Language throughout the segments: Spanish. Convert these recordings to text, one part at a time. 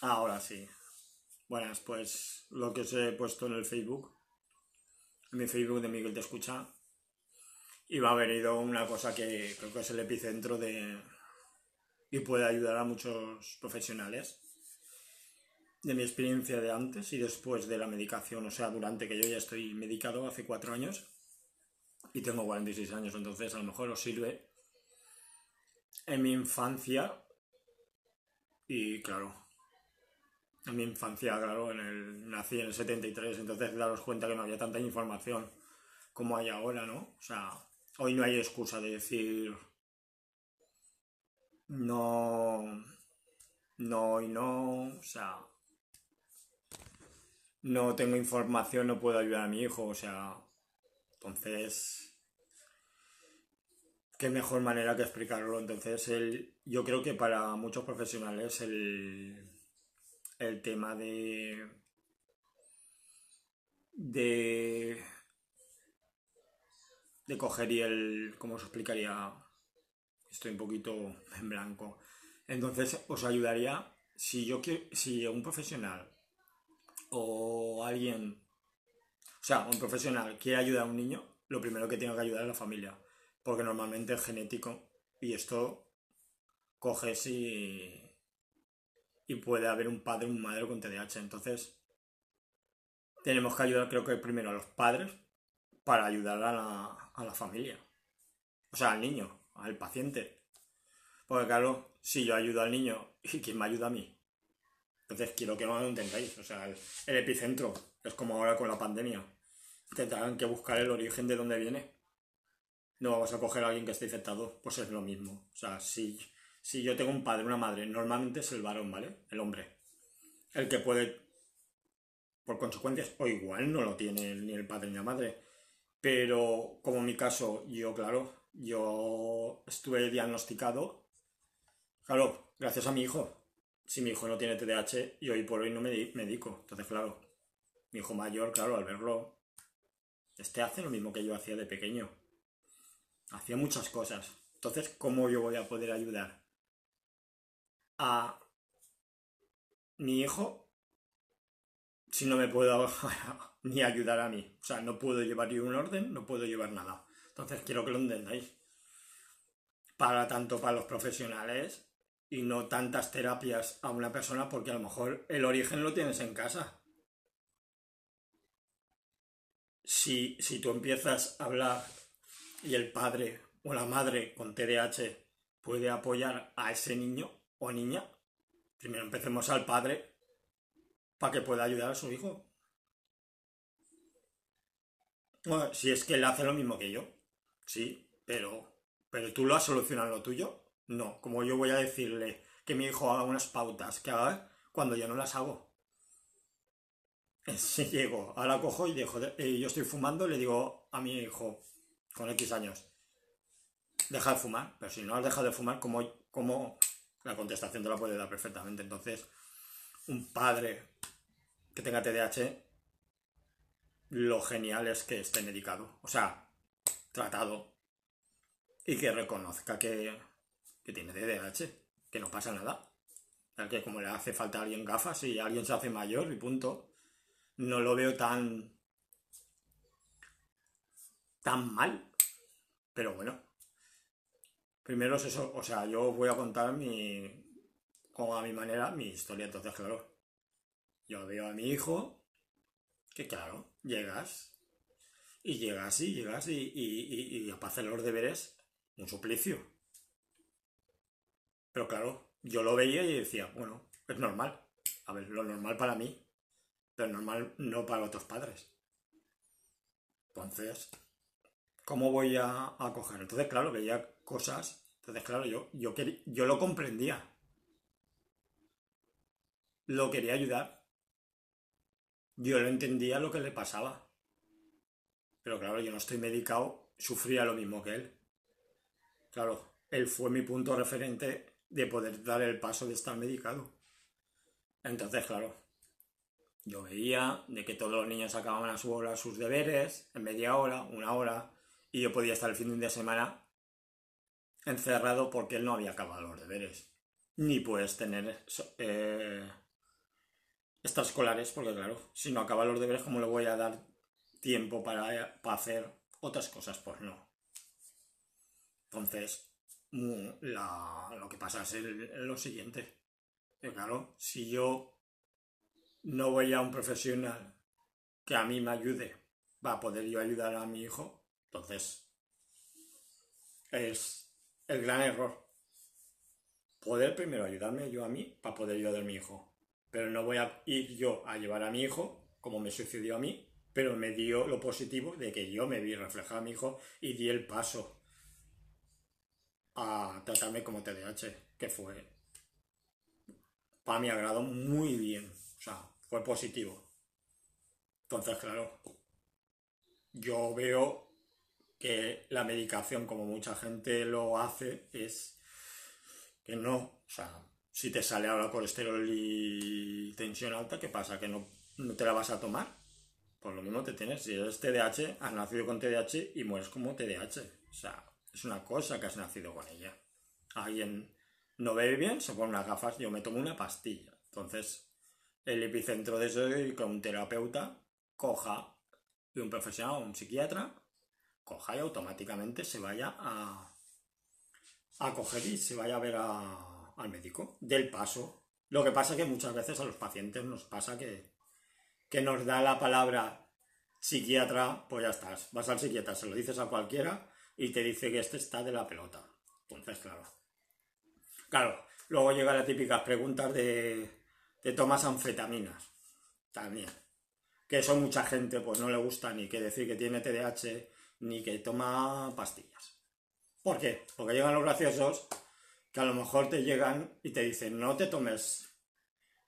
Ahora sí. Buenas, pues lo que os he puesto en el Facebook, en mi Facebook de Miguel Te Escucha, y me ha venido una cosa que creo que es el epicentro de... y puede ayudar a muchos profesionales de mi experiencia de antes y después de la medicación, o sea, durante que yo ya estoy medicado hace cuatro años y tengo 46 años, entonces a lo mejor os sirve en mi infancia y claro, en mi infancia, claro, en el, nací en el 73, entonces daros cuenta que no había tanta información como hay ahora, ¿no? O sea, hoy no hay excusa de decir no, no y no, o sea, no tengo información, no puedo ayudar a mi hijo, o sea, entonces, qué mejor manera que explicarlo. Entonces, el, yo creo que para muchos profesionales el, el tema de, de, de coger y el, ¿cómo os explicaría? Estoy un poquito en blanco. Entonces, os ayudaría si yo si un profesional o alguien, o sea, un profesional quiere ayudar a un niño, lo primero que tiene que ayudar es la familia, porque normalmente es genético y esto coges y, y puede haber un padre o un madre con TDAH. Entonces, tenemos que ayudar, creo que primero a los padres para ayudar a la, a la familia, o sea, al niño, al paciente. Porque claro, si yo ayudo al niño, ¿y quién me ayuda a mí? Entonces quiero que no lo entendáis. O sea, el, epicentro es como ahora con la pandemia. Tendrán que buscar el origen de dónde viene. No vamos a coger a alguien que esté infectado, pues es lo mismo. O sea, si, si yo tengo un padre, una madre, normalmente es el varón, ¿vale? El hombre. El que puede, por consecuencias, o igual no lo tiene ni el padre ni la madre. Pero como en mi caso, yo, claro, yo estuve diagnosticado, claro, gracias a mi hijo, si mi hijo no tiene TDAH y hoy por hoy no me medico. Entonces, claro, mi hijo mayor, claro, al verlo, este hace lo mismo que yo hacía de pequeño. Hacía muchas cosas. Entonces, ¿cómo yo voy a poder ayudar a mi hijo si no me puedo ni ayudar a mí? O sea, no puedo llevar ni un orden, no puedo llevar nada. Entonces, quiero que lo entendáis. Para tanto para los profesionales y no tantas terapias a una persona porque a lo mejor el origen lo tienes en casa. Si, si tú empiezas a hablar y el padre o la madre con TDAH puede apoyar a ese niño o niña, primero empecemos al padre para que pueda ayudar a su hijo. Bueno, si es que él hace lo mismo que yo, sí, pero, pero tú lo has solucionado lo tuyo, no, como yo voy a decirle que mi hijo haga unas pautas que haga cuando yo no las hago. Si llego, ahora cojo y dejo, yo estoy fumando, le digo a mi hijo con X años, deja de fumar, pero si no has dejado de fumar, como, como la contestación te la puede dar perfectamente. Entonces, un padre que tenga TDAH, lo genial es que esté medicado, o sea, tratado, y que reconozca que que tiene DDH, que no pasa nada. Que como le hace falta a alguien gafas y alguien se hace mayor y punto. No lo veo tan. tan mal. Pero bueno. Primero es eso, o sea, yo voy a contar mi. como a mi manera, mi historia. Entonces, claro. Yo veo a mi hijo. Que claro, llegas. Y llegas y llegas y, y, y, y para hacer los deberes, un suplicio pero claro, yo lo veía y decía, bueno, es normal. A ver, lo normal para mí, pero normal no para otros padres. Entonces, ¿cómo voy a, coger? Entonces, claro, veía cosas. Entonces, claro, yo, yo, yo lo comprendía. Lo quería ayudar. Yo lo entendía lo que le pasaba. Pero claro, yo no estoy medicado, sufría lo mismo que él. Claro, él fue mi punto referente de poder dar el paso de estar medicado. Entonces, claro, yo veía de que todos los niños acababan a su hora sus deberes, en media hora, una hora, y yo podía estar el fin de semana encerrado porque él no había acabado los deberes. Ni puedes tener eh, extraescolares, porque claro, si no acaba los deberes, ¿cómo le voy a dar tiempo para, para hacer otras cosas? Pues no. Entonces, lo que pasa es lo siguiente. Que claro, si yo no voy a un profesional que a mí me ayude para poder yo ayudar a mi hijo, entonces es el gran error. Poder primero ayudarme yo a mí para poder ayudar a mi hijo. Pero no voy a ir yo a llevar a mi hijo, como me sucedió a mí, pero me dio lo positivo de que yo me vi reflejado a mi hijo y di el paso a tratarme como TDAH, que fue para mi agrado muy bien, o sea, fue positivo. Entonces, claro, yo veo que la medicación, como mucha gente lo hace, es que no, o sea, si te sale ahora colesterol y tensión alta, ¿qué pasa? ¿Que no, no te la vas a tomar? Pues lo mismo te tienes, si eres TDAH, has nacido con TDAH y mueres como TDAH. O sea, es una cosa que has nacido con ella. Alguien no ve bien, se pone unas gafas, yo me tomo una pastilla. Entonces, el epicentro de eso es que un terapeuta coja de un profesional un psiquiatra, coja y automáticamente se vaya a, a coger y se vaya a ver al médico del paso. Lo que pasa es que muchas veces a los pacientes nos pasa que, que nos da la palabra psiquiatra, pues ya estás. Vas al psiquiatra, se lo dices a cualquiera y te dice que este está de la pelota. Entonces, claro. Claro, luego llegan las típicas preguntas de, de tomas anfetaminas. También. Que eso mucha gente pues no le gusta ni que decir que tiene TDAH ni que toma pastillas. ¿Por qué? Porque llegan los graciosos que a lo mejor te llegan y te dicen no te tomes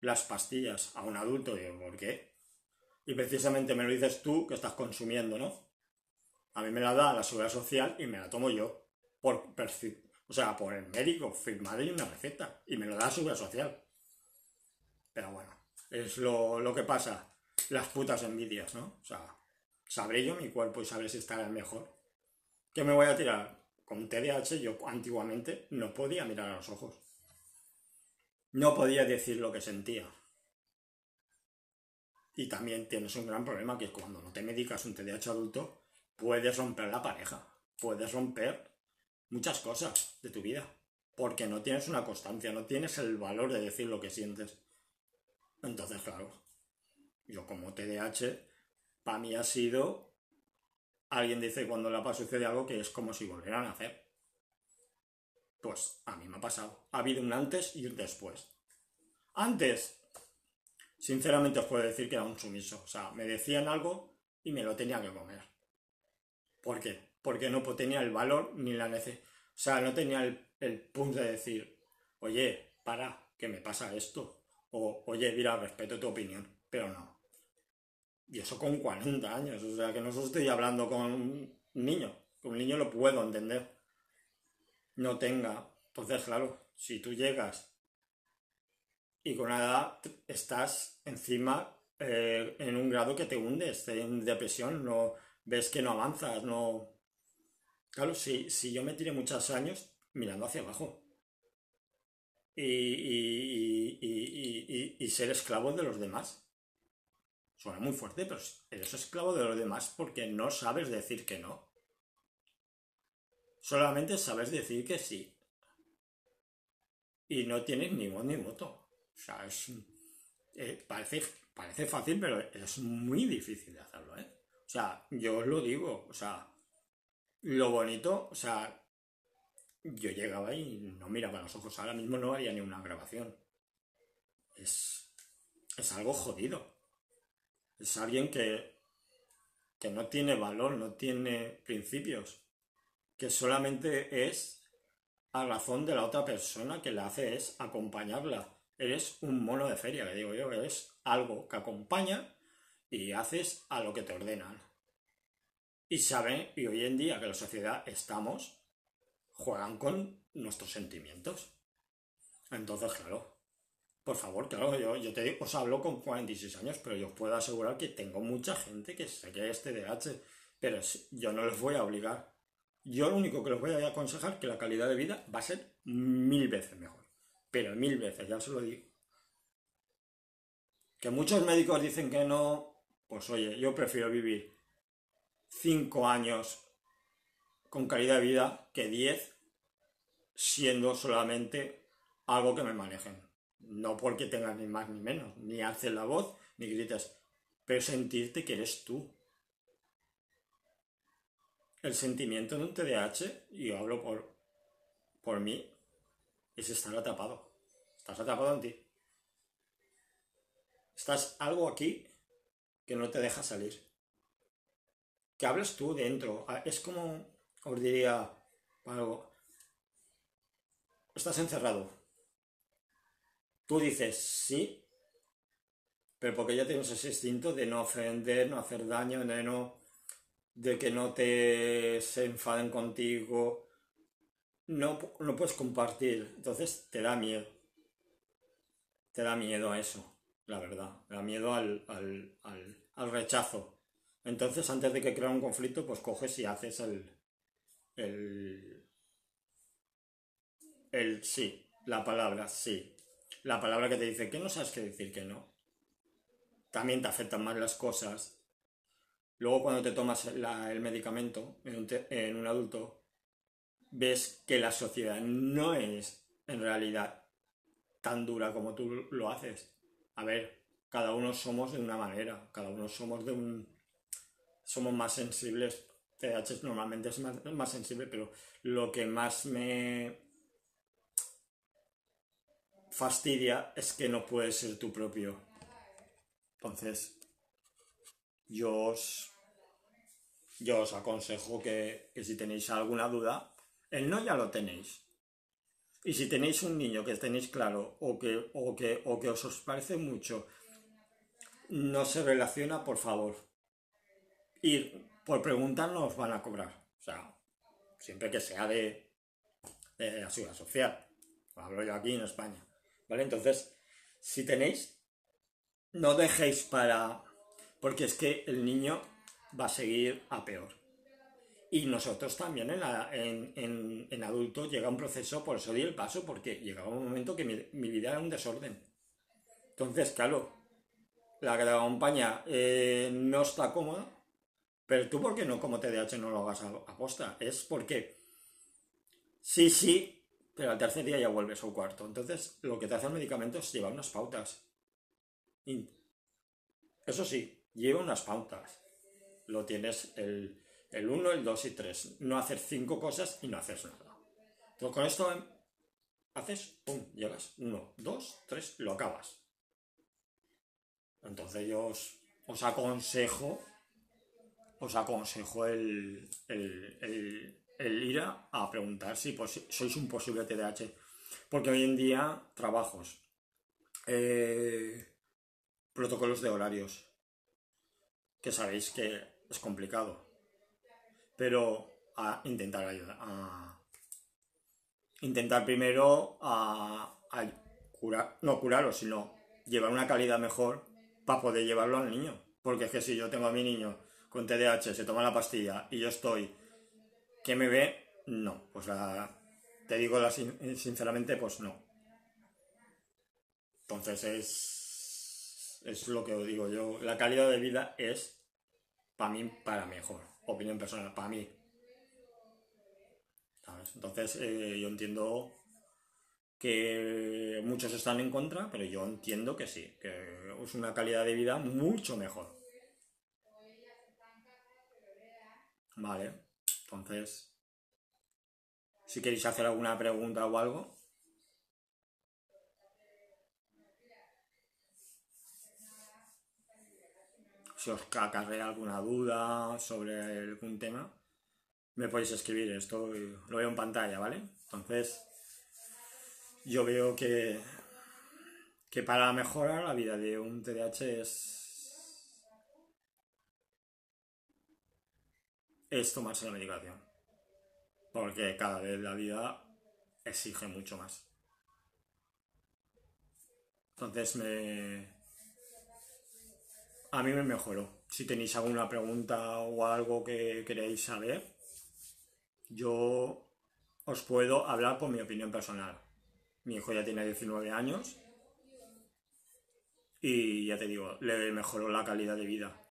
las pastillas a un adulto. Y digo, ¿por qué? Y precisamente me lo dices tú que estás consumiendo, ¿no? A mí me la da la seguridad social y me la tomo yo. Por o sea, por el médico, firmada y una receta. Y me lo da la seguridad social. Pero bueno, es lo, que pasa. Las putas envidias, ¿no? O sea, sabré yo mi cuerpo y sabré si estará mejor. ¿Qué me voy a tirar? Con TDAH yo antiguamente no podía mirar a los ojos. No podía decir lo que sentía. Y también tienes un gran problema que es cuando no te medicas un TDAH adulto, puedes romper la pareja, puedes romper muchas cosas de tu vida, porque no tienes una constancia, no tienes el valor de decir lo que sientes. Entonces, claro, yo como TDAH, para mí ha sido, alguien dice cuando la paz sucede algo que es como si volvieran a hacer. Pues a mí me ha pasado. Ha habido un antes y un después. Antes, sinceramente os puedo decir que era un sumiso. O sea, me decían algo y me lo tenía que comer. ¿Por qué? Porque no tenía el valor ni la necesidad. O sea, no tenía el, punto de decir, oye, para, que me pasa esto. O, oye, mira, respeto tu opinión. Pero no. Y eso con 40 años. O sea, que no estoy hablando con un niño. Con un niño lo puedo entender. No tenga. Entonces, claro, si tú llegas y con una edad estás encima eh, en un grado que te hundes en depresión, no ves que no avanzas, no... Claro, si, si yo me tiré muchos años mirando hacia abajo y, y, ser esclavo de los demás. Suena muy fuerte, pero eres esclavo de los demás porque no sabes decir que no. Solamente sabes decir que sí. Y no tienes ni voz ni voto. O sea, es, eh, parece, parece fácil, pero es muy difícil de hacerlo, ¿eh? O sea, yo os lo digo, o sea, lo bonito, o sea, yo llegaba y no miraba los ojos, ahora mismo no haría ni una grabación. Es, es algo jodido. Es alguien que, que no tiene valor, no tiene principios, que solamente es a razón de la otra persona que la hace es acompañarla. Eres un mono de feria, que digo yo, eres algo que acompaña y haces a lo que te ordenan. Y saben, y hoy en día que la sociedad estamos, juegan con nuestros sentimientos. Entonces, claro, por favor, claro, yo, yo te os hablo con 46 años, pero yo os puedo asegurar que tengo mucha gente que sé que es TDAH, pero yo no les voy a obligar. Yo lo único que les voy a aconsejar es que la calidad de vida va a ser mil veces mejor. Pero mil veces, ya se lo digo. Que muchos médicos dicen que no, pues oye, yo prefiero vivir 5 años con calidad de vida que 10 siendo solamente algo que me manejen. No porque tengas ni más ni menos, ni haces la voz, ni grites, pero sentirte que eres tú. El sentimiento de un TDAH, y yo hablo por, por mí, es estar atrapado. Estás atrapado en ti. Estás algo aquí que no te deja salir. Que hablas tú dentro. Ah, es como, os diría algo. Estás encerrado. Tú dices sí, pero porque ya tienes ese instinto de no ofender, no hacer daño, de no de que no te se enfaden contigo, no, no puedes compartir, entonces te da miedo. Te da miedo a eso, la verdad, te da miedo al, al, rechazo. Entonces, antes de que crea un conflicto, pues coges y haces el, el, el sí, la palabra sí. La palabra que te dice que no sabes qué decir que no. También te afectan más las cosas Luego cuando te tomas el medicamento en un, adulto, ves que la sociedad no es en realidad tan dura como tú lo haces. A ver, cada uno somos de una manera, cada uno somos de un... somos más sensibles. TH normalmente es más, más sensible, pero lo que más me fastidia es que no puedes ser tu propio. Entonces, yo os, yo os aconsejo que, si tenéis alguna duda, el no ya lo tenéis. Y si tenéis un niño que tenéis claro o que, o que, o que os, os parece mucho, no se relaciona, por favor. Y por preguntar no os van a cobrar. O sea, siempre que sea de, de social. Hablo yo aquí en España. ¿Vale? Entonces, si tenéis, no dejéis para, porque es que el niño va a seguir a peor. Y nosotros también en, en, adultos llega un proceso, por eso di el paso, porque llegaba un momento que mi, vida era un desorden. Entonces, claro, la que te acompaña eh, no está cómoda, pero tú, ¿por qué no como TDAH no lo hagas a, posta? Es porque sí, sí, pero al tercer día ya vuelves al cuarto. Entonces, lo que te hace el medicamento es llevar unas pautas. Eso sí, lleva unas pautas. Lo tienes el, el 1, el 2 y 3. No hacer cinco cosas y no haces nada. Entonces con esto haces, pum, llegas 1, 2, 3, lo acabas. Entonces yo os, aconsejo, os aconsejo el, el, ir a, preguntar si sois un posible TDAH. Porque hoy en día trabajos, eh, protocolos de horarios, que sabéis que es complicado. Pero a intentar ayudar, a intentar primero a, curar, no curarlo, sino llevar una calidad mejor para poder llevarlo al niño. Porque es que si yo tengo a mi niño con TDAH, se toma la pastilla y yo estoy que me ve, no. Pues te digo sinceramente, pues no. Entonces es, es lo que os digo yo. La calidad de vida es para mí, para mejor. Opinión personal, para mí. Entonces, eh, yo entiendo que muchos están en contra, pero yo entiendo que sí, que es una calidad de vida mucho mejor. Vale, entonces, si queréis hacer alguna pregunta o algo, si os acarrea alguna duda sobre algún tema, me podéis escribir esto, lo veo en pantalla, ¿vale? Entonces, yo veo que, que para mejorar la vida de un TDAH es, es tomarse la medicación. Porque cada vez la vida exige mucho más. Entonces me, a mí me mejoró. Si tenéis alguna pregunta o algo que queréis saber, yo os puedo hablar por mi opinión personal. Mi hijo ya tiene 19 años y ya te digo, le mejoró la calidad de vida.